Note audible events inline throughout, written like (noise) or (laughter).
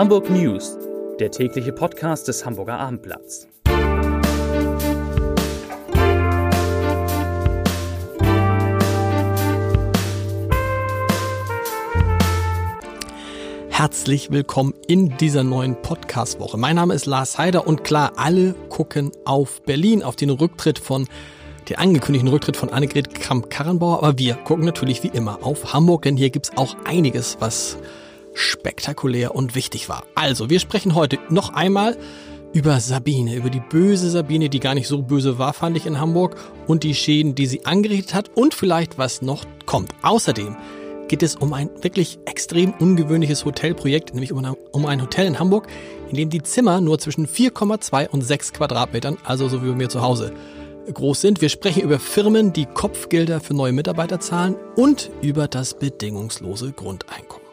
Hamburg News, der tägliche Podcast des Hamburger Abendblatts. Herzlich willkommen in dieser neuen Podcast-Woche. Mein Name ist Lars Heider und klar, alle gucken auf Berlin, auf den Rücktritt von den angekündigten Rücktritt von Annegret Kramp-Karrenbauer, aber wir gucken natürlich wie immer auf Hamburg, denn hier gibt's auch einiges, was spektakulär und wichtig war. Also, wir sprechen heute noch einmal über Sabine, über die böse Sabine, die gar nicht so böse war, fand ich in Hamburg, und die Schäden, die sie angerichtet hat und vielleicht was noch kommt. Außerdem geht es um ein wirklich extrem ungewöhnliches Hotelprojekt, nämlich um ein Hotel in Hamburg, in dem die Zimmer nur zwischen 4,2 und 6 Quadratmetern, also so wie bei mir zu Hause, groß sind. Wir sprechen über Firmen, die Kopfgelder für neue Mitarbeiter zahlen und über das bedingungslose Grundeinkommen.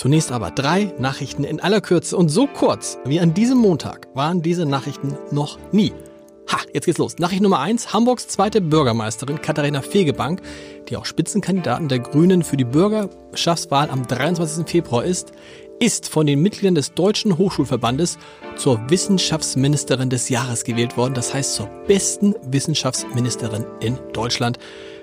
Zunächst aber drei Nachrichten in aller Kürze und so kurz wie an diesem Montag waren diese Nachrichten noch nie. Ha, jetzt geht's los. Nachricht Nummer eins: Hamburgs zweite Bürgermeisterin Katharina Fegebank, die auch Spitzenkandidatin der Grünen für die Bürgerschaftswahl am 23. Februar ist, ist von den Mitgliedern des Deutschen Hochschulverbandes zur Wissenschaftsministerin des Jahres gewählt worden. Das heißt zur besten Wissenschaftsministerin in Deutschland.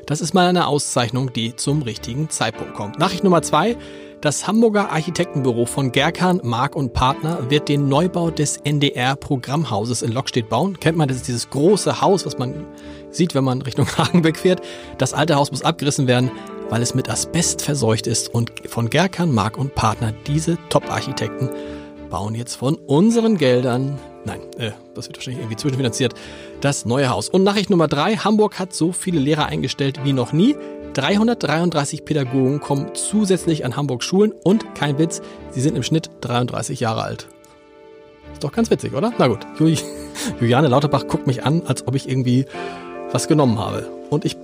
Das ist mal eine Auszeichnung, die zum richtigen Zeitpunkt kommt. Nachricht Nummer zwei. Das Hamburger Architektenbüro von Gerkan, Mark und Partner wird den Neubau des NDR-Programmhauses in Lockstedt bauen. Kennt man, das ist dieses große Haus, was man sieht, wenn man Richtung (laughs) Hagenbeck fährt. Das alte Haus muss abgerissen werden, weil es mit Asbest verseucht ist. Und von Gerkan, Mark und Partner, diese Top-Architekten, bauen jetzt von unseren Geldern, nein, äh, das wird wahrscheinlich irgendwie zwischenfinanziert, das neue Haus. Und Nachricht Nummer drei, Hamburg hat so viele Lehrer eingestellt wie noch nie. 333 Pädagogen kommen zusätzlich an Hamburg Schulen und kein Witz, sie sind im Schnitt 33 Jahre alt. Ist doch ganz witzig, oder? Na gut, (laughs) Juliane Lauterbach guckt mich an, als ob ich irgendwie was genommen habe. Und ich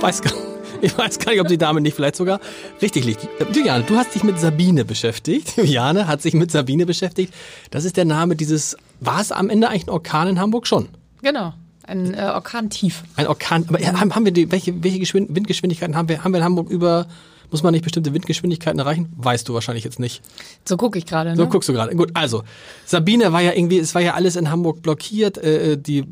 weiß gar, (laughs) ich weiß gar nicht, ob die Dame nicht vielleicht sogar richtig liegt. Juliane, du hast dich mit Sabine beschäftigt. (laughs) Juliane hat sich mit Sabine beschäftigt. Das ist der Name dieses, war es am Ende eigentlich ein Orkan in Hamburg schon? Genau. Ein äh, Orkantief. Ein Orkan. Aber haben, haben wir die, welche, welche Geschwind Windgeschwindigkeiten haben wir? Haben wir in Hamburg über, muss man nicht bestimmte Windgeschwindigkeiten erreichen? Weißt du wahrscheinlich jetzt nicht. So gucke ich gerade. Ne? So guckst du gerade. Gut, also Sabine war ja irgendwie, es war ja alles in Hamburg blockiert. Äh, die äh,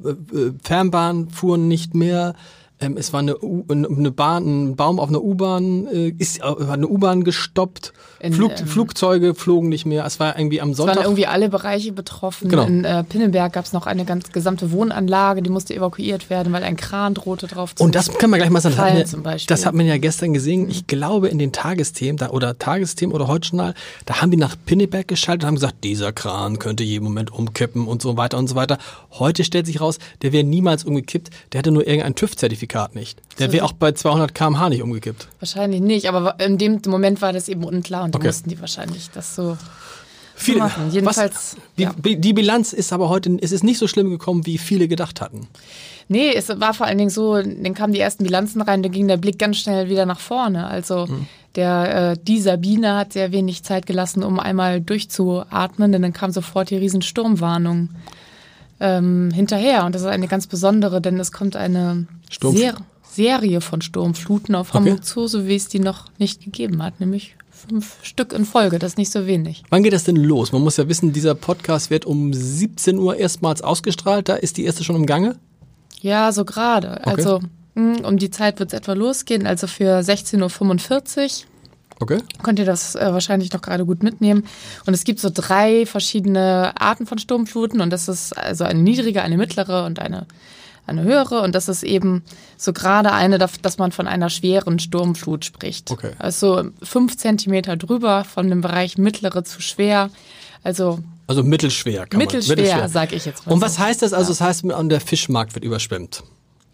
Fernbahn fuhren nicht mehr. Ähm, es war eine, U eine Bahn, ein Baum auf einer U-Bahn, äh, ist äh, eine U-Bahn gestoppt. In, Flug, ähm, Flugzeuge flogen nicht mehr. Es war irgendwie am Sonntag. Es waren irgendwie alle Bereiche betroffen. Genau. In äh, Pinnenberg gab es noch eine ganz gesamte Wohnanlage, die musste evakuiert werden, weil ein Kran drohte drauf zu Und das kann man gleich mal sagen. Das hat, man, das hat man ja gestern gesehen. Ich glaube in den Tagesthemen da, oder Tagesthemen oder heute Journal, da haben die nach Pinneberg geschaltet und haben gesagt, dieser Kran könnte jeden Moment umkippen und so weiter und so weiter. Heute stellt sich raus, der wäre niemals umgekippt. Der hatte nur irgendein TÜV-Zertifikat nicht. Der wäre auch bei 200 km/h nicht umgekippt. Wahrscheinlich nicht, aber in dem Moment war das eben unklar und okay. da mussten die wahrscheinlich das so Viele, machen. Jedenfalls, was, ja. die, die, Bilanz ist aber heute, es ist nicht so schlimm gekommen, wie viele gedacht hatten. Nee, es war vor allen Dingen so, dann kamen die ersten Bilanzen rein, da ging der Blick ganz schnell wieder nach vorne. Also mhm. der, äh, die Sabine hat sehr wenig Zeit gelassen, um einmal durchzuatmen, denn dann kam sofort die Riesensturmwarnung ähm, hinterher. Und das ist eine ganz besondere, denn es kommt eine Ser Serie von Sturmfluten auf Hamburg okay. zu, so wie es die noch nicht gegeben hat, nämlich fünf Stück in Folge, das ist nicht so wenig. Wann geht das denn los? Man muss ja wissen, dieser Podcast wird um 17 Uhr erstmals ausgestrahlt. Da ist die erste schon im Gange? Ja, so gerade. Okay. Also hm, um die Zeit wird es etwa losgehen, also für 16.45 Uhr. Okay. Könnt ihr das äh, wahrscheinlich noch gerade gut mitnehmen. Und es gibt so drei verschiedene Arten von Sturmfluten und das ist also eine niedrige, eine mittlere und eine eine höhere und das ist eben so gerade eine, dass man von einer schweren Sturmflut spricht. Okay. Also fünf Zentimeter drüber von dem Bereich mittlere zu schwer. Also also mittelschwer kann mittelschwer, man. Mittelschwer, sag ich jetzt mal. Und was heißt das? Also, das heißt, der Fischmarkt wird überschwemmt.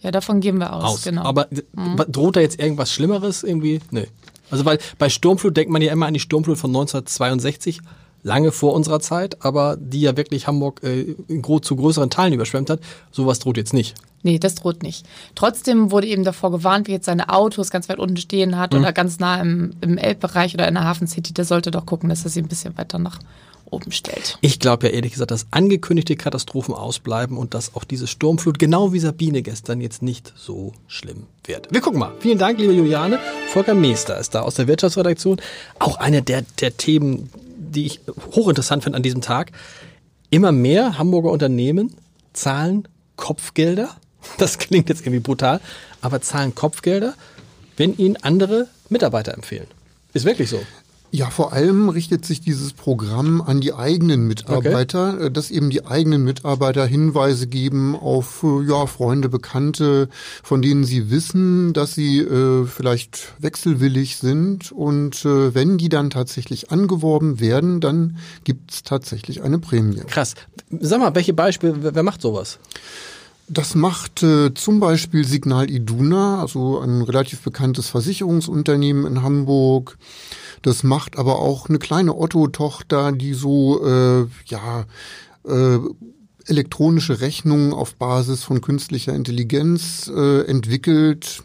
Ja, davon gehen wir aus, aus. genau. Aber mhm. droht da jetzt irgendwas Schlimmeres irgendwie? Nee. Also, weil bei Sturmflut denkt man ja immer an die Sturmflut von 1962 lange vor unserer Zeit, aber die ja wirklich Hamburg äh, zu größeren Teilen überschwemmt hat. Sowas droht jetzt nicht. Nee, das droht nicht. Trotzdem wurde eben davor gewarnt, wie jetzt seine Autos ganz weit unten stehen hat mhm. oder ganz nah im, im Elbbereich oder in der Hafen City, der sollte doch gucken, dass er sie ein bisschen weiter nach oben stellt. Ich glaube ja ehrlich gesagt, dass angekündigte Katastrophen ausbleiben und dass auch diese Sturmflut, genau wie Sabine gestern, jetzt nicht so schlimm wird. Wir gucken mal. Vielen Dank, liebe Juliane. Volker Meester ist da aus der Wirtschaftsredaktion. Auch eine der, der Themen, die ich hochinteressant finde an diesem Tag. Immer mehr Hamburger Unternehmen zahlen Kopfgelder. (laughs) Das klingt jetzt irgendwie brutal, aber zahlen Kopfgelder, wenn ihnen andere Mitarbeiter empfehlen. Ist wirklich so. Ja, vor allem richtet sich dieses Programm an die eigenen Mitarbeiter, okay. Äh, dass eben die eigenen Mitarbeiter Hinweise geben auf äh, ja, Freunde, Bekannte, von denen sie wissen, dass sie äh, vielleicht wechselwillig sind. Und äh, wenn die dann tatsächlich angeworben werden, dann gibt's tatsächlich eine Prämie. Krass. Sag mal, welche Beispiele, wer macht sowas? Das macht äh, zum Beispiel Signal Iduna, also ein relativ bekanntes Versicherungsunternehmen in Hamburg. Das macht aber auch eine kleine Otto-Tochter, die so, äh, ja, äh, elektronische Rechnungen auf Basis von künstlicher Intelligenz äh, entwickelt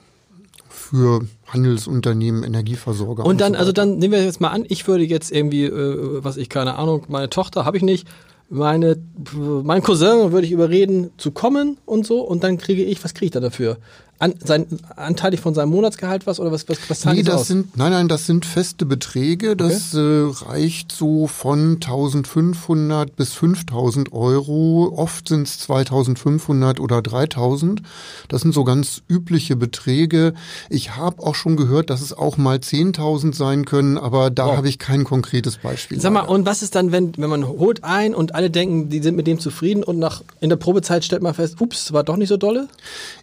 für Handelsunternehmen, Energieversorger. Und dann, und so also dann nehmen wir jetzt mal an, ich würde jetzt irgendwie, äh, was ich keine Ahnung, meine Tochter habe ich nicht, meine, mein Cousin würde ich überreden zu kommen und so und dann kriege ich, was kriege ich da dafür? An, sein, anteilig von seinem Monatsgehalt was oder was, was, was nee, das aus? sind Nein, nein, das sind feste Beträge. Das okay. äh, reicht so von 1500 bis 5000 Euro. Oft sind es 2500 oder 3000. Das sind so ganz übliche Beträge. Ich habe auch schon gehört, dass es auch mal 10.000 sein können, aber da wow. habe ich kein konkretes Beispiel. Sag mal, und was ist dann, wenn, wenn man holt ein und alle denken, die sind mit dem zufrieden und nach in der Probezeit stellt man fest, ups, war doch nicht so dolle?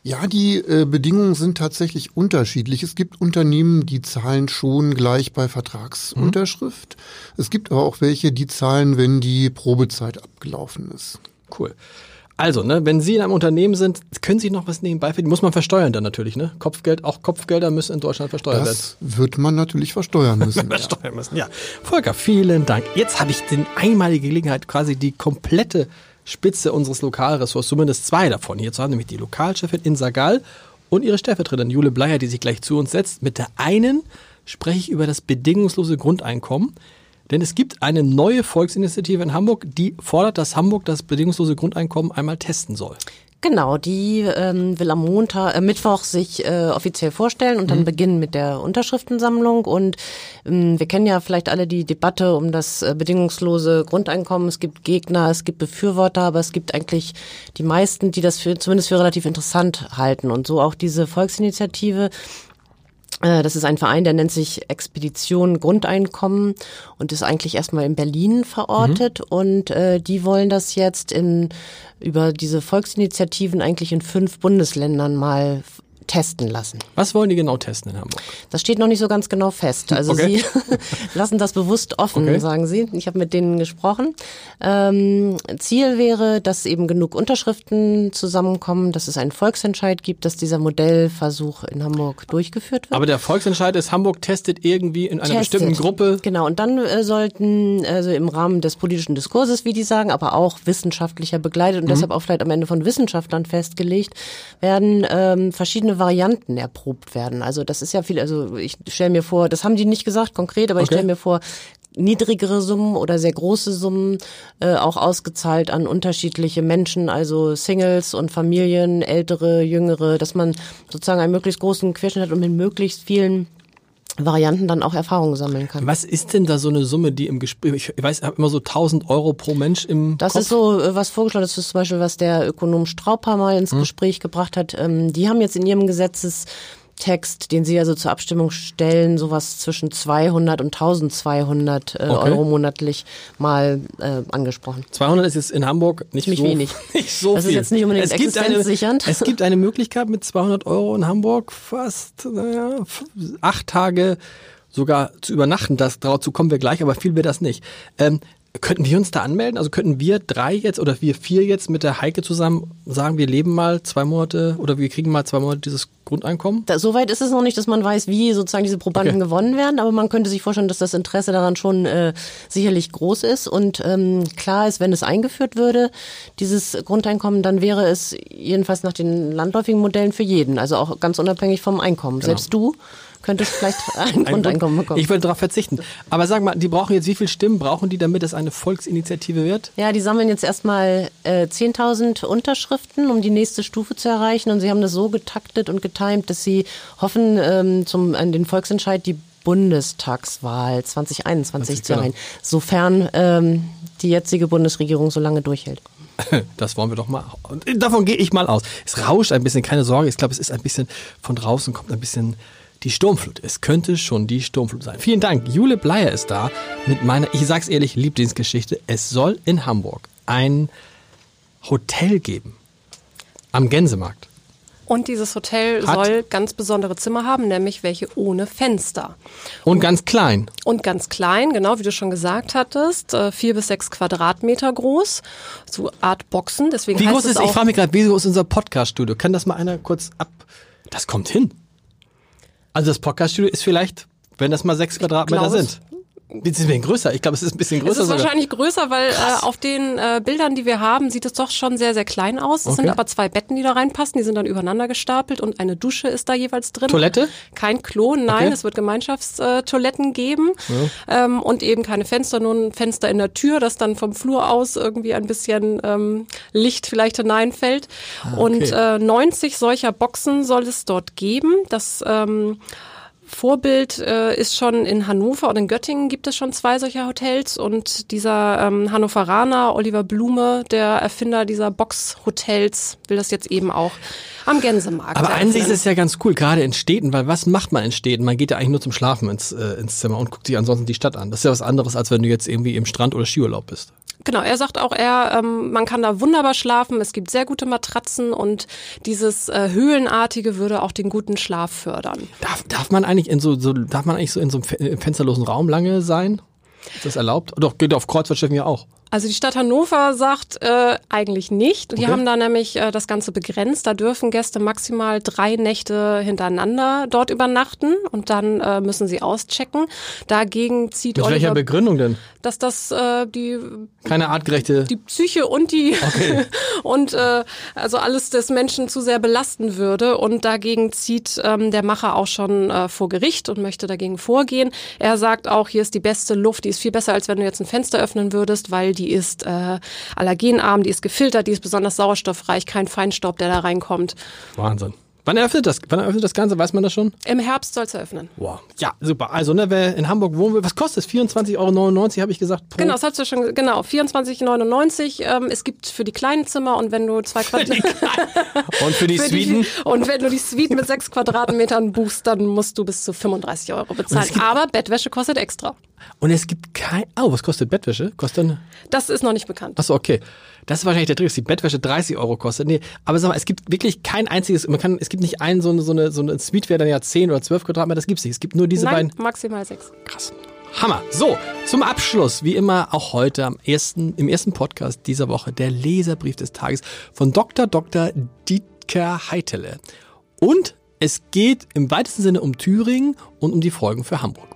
Ja, die äh, Bedingungen sind tatsächlich unterschiedlich. Es gibt Unternehmen, die zahlen schon gleich bei Vertragsunterschrift. Mhm. Es gibt aber auch welche, die zahlen, wenn die Probezeit abgelaufen ist. Cool. Also, ne, wenn Sie in einem Unternehmen sind, können Sie noch was nebenbei verdienen. Muss man versteuern dann natürlich, ne? Kopfgeld, auch Kopfgelder müssen in Deutschland versteuert werden. Das wird man natürlich versteuern müssen. (laughs) versteuern müssen, ja. Volker, vielen Dank. Jetzt habe ich die einmalige Gelegenheit, quasi die komplette Spitze unseres Lokalressorts, zumindest zwei davon hier zu haben, nämlich die Lokalchefin in Sagal und ihre Stellvertreterin Jule Bleier, die sich gleich zu uns setzt. Mit der einen spreche ich über das bedingungslose Grundeinkommen. Denn es gibt eine neue Volksinitiative in Hamburg, die fordert, dass Hamburg das bedingungslose Grundeinkommen einmal testen soll. Genau, die ähm, will am Montag, äh, Mittwoch sich äh, offiziell vorstellen und dann mhm. beginnen mit der Unterschriftensammlung. Und ähm, wir kennen ja vielleicht alle die Debatte um das äh, bedingungslose Grundeinkommen. Es gibt Gegner, es gibt Befürworter, aber es gibt eigentlich die meisten, die das für, zumindest für relativ interessant halten. Und so auch diese Volksinitiative das ist ein Verein, der nennt sich Expedition Grundeinkommen und ist eigentlich erstmal in Berlin verortet. Mhm. Und äh, die wollen das jetzt in über diese Volksinitiativen eigentlich in fünf Bundesländern mal testen lassen. Was wollen die genau testen in Hamburg? Das steht noch nicht so ganz genau fest. Also okay. Sie (laughs) lassen das bewusst offen, okay. sagen Sie. Ich habe mit denen gesprochen. Ähm, Ziel wäre, dass eben genug Unterschriften zusammenkommen, dass es einen Volksentscheid gibt, dass dieser Modellversuch in Hamburg durchgeführt wird. Aber der Volksentscheid ist, Hamburg testet irgendwie in einer testet. bestimmten Gruppe. Genau, und dann äh, sollten also im Rahmen des politischen Diskurses, wie die sagen, aber auch wissenschaftlicher begleitet und mhm. deshalb auch vielleicht am Ende von Wissenschaftlern festgelegt werden, ähm, verschiedene Varianten erprobt werden. Also das ist ja viel, also ich stelle mir vor, das haben die nicht gesagt konkret, aber okay. ich stelle mir vor, niedrigere Summen oder sehr große Summen äh, auch ausgezahlt an unterschiedliche Menschen, also Singles und Familien, ältere, jüngere, dass man sozusagen einen möglichst großen Querschnitt hat und mit möglichst vielen Varianten dann auch Erfahrungen sammeln kann. Was ist denn da so eine Summe, die im Gespräch, ich weiß, ich habe immer so 1000 Euro pro Mensch im Das Kopf. ist so äh, was vorgeschlagen, das ist zum Beispiel, was der Ökonom Straubhammer ins hm. Gespräch gebracht hat. Ähm, die haben jetzt in ihrem Gesetzes Text, den Sie also zur Abstimmung stellen, sowas zwischen 200 und 1200 äh, okay. Euro monatlich mal äh, angesprochen. 200 ist jetzt in Hamburg nicht, nicht so (laughs) wenig. Nicht so das viel. ist jetzt nicht unbedingt es gibt eine, Es gibt eine Möglichkeit mit 200 Euro in Hamburg fast naja, acht Tage sogar zu übernachten. Das, dazu kommen wir gleich, aber viel wird das nicht. Ähm, Könnten wir uns da anmelden? Also könnten wir drei jetzt oder wir vier jetzt mit der Heike zusammen sagen, wir leben mal zwei Monate oder wir kriegen mal zwei Monate dieses Grundeinkommen? Da, Soweit ist es noch nicht, dass man weiß, wie sozusagen diese Probanden okay. gewonnen werden, aber man könnte sich vorstellen, dass das Interesse daran schon äh, sicherlich groß ist und ähm, klar ist, wenn es eingeführt würde, dieses Grundeinkommen, dann wäre es jedenfalls nach den landläufigen Modellen für jeden, also auch ganz unabhängig vom Einkommen. Genau. Selbst du könntest vielleicht (laughs) ein Grundeinkommen bekommen. Ich würde darauf verzichten. Aber sag mal, die brauchen jetzt, wie viele Stimmen brauchen die, damit es eine Volksinitiative wird? Ja, die sammeln jetzt erstmal äh, 10.000 Unterschriften, um die nächste Stufe zu erreichen. Und sie haben das so getaktet und getimt, dass sie hoffen, ähm, zum, an den Volksentscheid die Bundestagswahl 2021 genau. sein, sofern ähm, die jetzige Bundesregierung so lange durchhält. (laughs) Das wollen wir doch mal. Und davon gehe ich mal aus. Es rauscht ein bisschen, keine Sorge. Ich glaube, es ist ein bisschen von draußen kommt ein bisschen die Sturmflut. Es könnte schon die Sturmflut sein. Vielen Dank. Jule Bleier ist da mit meiner, ich sag's ehrlich, Lieblingsgeschichte. Es soll in Hamburg ein Hotel geben. Am Gänsemarkt. Und dieses Hotel Hat- soll ganz besondere Zimmer haben, nämlich welche ohne Fenster. Und ganz klein. Und ganz klein, genau wie du schon gesagt hattest, äh, vier bis sechs Quadratmeter groß, so Art Boxen. Deswegen Wie heißt groß es ist, ich frage mich gerade, wie groß ist unser Podcast-Studio? Kann das mal einer kurz ab. Das kommt hin. Also das Podcast-Studio ist vielleicht, wenn das mal sechs Quadratmeter sind. Ist es denn größer? Ich glaube, es ist ein bisschen es größer ist sogar. wahrscheinlich größer, weil äh, auf den äh, Bildern, die wir haben, sieht es doch schon sehr, sehr klein aus. Es Okay. sind aber zwei Betten, die da reinpassen, die sind dann übereinander gestapelt und eine Dusche ist da jeweils drin. Toilette? Kein Klo, nein, Okay. es wird Gemeinschaftstoiletten geben ähm, und eben keine Fenster, nur ein Fenster in der Tür, das dann vom Flur aus irgendwie ein bisschen ähm, Licht vielleicht hineinfällt. Und äh, 90 solcher Boxen soll es dort geben. Das ähm, Vorbild äh, ist schon in Hannover und in Göttingen gibt es schon zwei solcher Hotels und dieser ähm, Hannoveraner Oliver Blume, der Erfinder dieser Box-Hotels, will das jetzt eben auch am Gänsemarkt. Aber an sich ist eröffnen. es ja ganz cool, gerade in Städten, weil was macht man in Städten? Man geht ja eigentlich nur zum Schlafen ins, äh, ins Zimmer und guckt sich ansonsten die Stadt an. Das ist ja was anderes, als wenn du jetzt irgendwie im Strand oder Skiurlaub bist. Genau, er sagt auch, er, ähm, man kann da wunderbar schlafen, es gibt sehr gute Matratzen und dieses äh, Höhlenartige würde auch den guten Schlaf fördern. Darf, darf man eigentlich in so, so darf man eigentlich so in so einem fe- fensterlosen Raum lange sein? Ist das erlaubt? Doch, geht auf Kreuzfahrtschiffen ja auch. Also die Stadt Hannover sagt äh, eigentlich nicht. Die Okay. haben da nämlich äh, das Ganze begrenzt. Da dürfen Gäste maximal drei Nächte hintereinander dort übernachten und dann äh, müssen sie auschecken. Dagegen zieht Mit welcher Oliver, Begründung denn? dass das äh, die Keine artgerechte. die Psyche und die (laughs) und äh, also alles des Menschen zu sehr belasten würde und dagegen zieht ähm, der Macher auch schon äh, vor Gericht und möchte dagegen vorgehen. Er sagt auch, hier ist die beste Luft, die ist viel besser als wenn du jetzt ein Fenster öffnen würdest, weil die ist äh, allergenarm, die ist gefiltert, die ist besonders sauerstoffreich, kein Feinstaub, der da reinkommt. Wahnsinn. Wann eröffnet das? Wann eröffnet das Ganze? Weiß man das schon? Im Herbst soll es eröffnen. Wow. Ja, super. Also, ne, wer in Hamburg wohnen will, was kostet es? 24,99 Euro, habe ich gesagt. Pro Genau, das hast du schon, genau, 24,99. Ähm, es gibt für die kleinen Zimmer und wenn du zwei Quadratmeter Und für die (laughs) Für Suiten? Die, und wenn du die Suite mit sechs Quadratmetern buchst, dann musst du bis zu 35 Euro bezahlen. Aber Bettwäsche kostet extra. Und es gibt kein. Oh, was kostet Bettwäsche? Kostet eine. Das ist noch nicht bekannt. Achso, okay. Das ist wahrscheinlich der Trick, dass die Bettwäsche 30 Euro kostet. Nee, aber sag mal, es gibt wirklich kein einziges, man kann, es gibt nicht einen, so eine, so eine, so eine Suite wäre dann ja 10 oder 12 Quadratmeter, das gibt's nicht. Es gibt nur diese Nein, beiden. maximal sechs. Krass. Hammer. So, zum Abschluss, wie immer auch heute am ersten, im ersten Podcast dieser Woche, der Leserbrief des Tages von Dr. Dr. Dietker Heitele. Und es geht im weitesten Sinne um Thüringen und um die Folgen für Hamburg.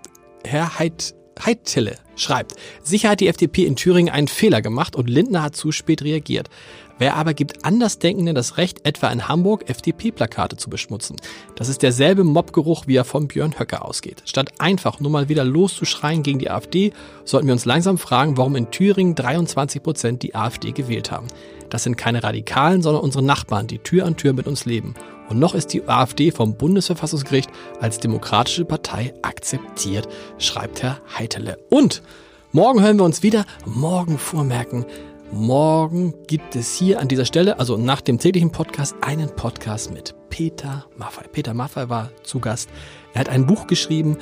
Herr Heit, Heitele schreibt, sicher hat die FDP in Thüringen einen Fehler gemacht und Lindner hat zu spät reagiert. Wer aber gibt Andersdenkenden das Recht, etwa in Hamburg FDP-Plakate zu beschmutzen? Das ist derselbe Mobgeruch, wie er von Björn Höcke ausgeht. Statt einfach nur mal wieder loszuschreien gegen die AfD, sollten wir uns langsam fragen, warum in Thüringen 23 Prozent die AfD gewählt haben. Das sind keine Radikalen, sondern unsere Nachbarn, die Tür an Tür mit uns leben. Und noch ist die AfD vom Bundesverfassungsgericht als demokratische Partei akzeptiert, schreibt Herr Heitele. Und morgen hören wir uns wieder. Morgen vormerken. Morgen gibt es hier an dieser Stelle, also nach dem täglichen Podcast, einen Podcast mit Peter Maffei. Peter Maffei war zu Gast. Er hat ein Buch geschrieben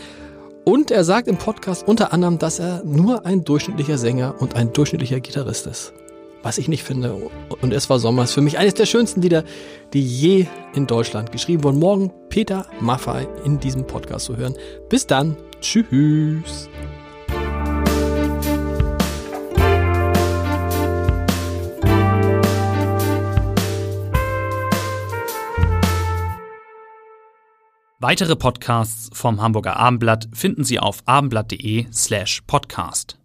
und er sagt im Podcast unter anderem, dass er nur ein durchschnittlicher Sänger und ein durchschnittlicher Gitarrist ist. Was ich nicht finde. Und es war Sommer. Ist für mich eines der schönsten Lieder, die je in Deutschland geschrieben wurden. Morgen Peter Maffei in diesem Podcast zu hören. Bis dann. Tschüss. Weitere Podcasts vom Hamburger Abendblatt finden Sie auf abendblatt.de slash podcast.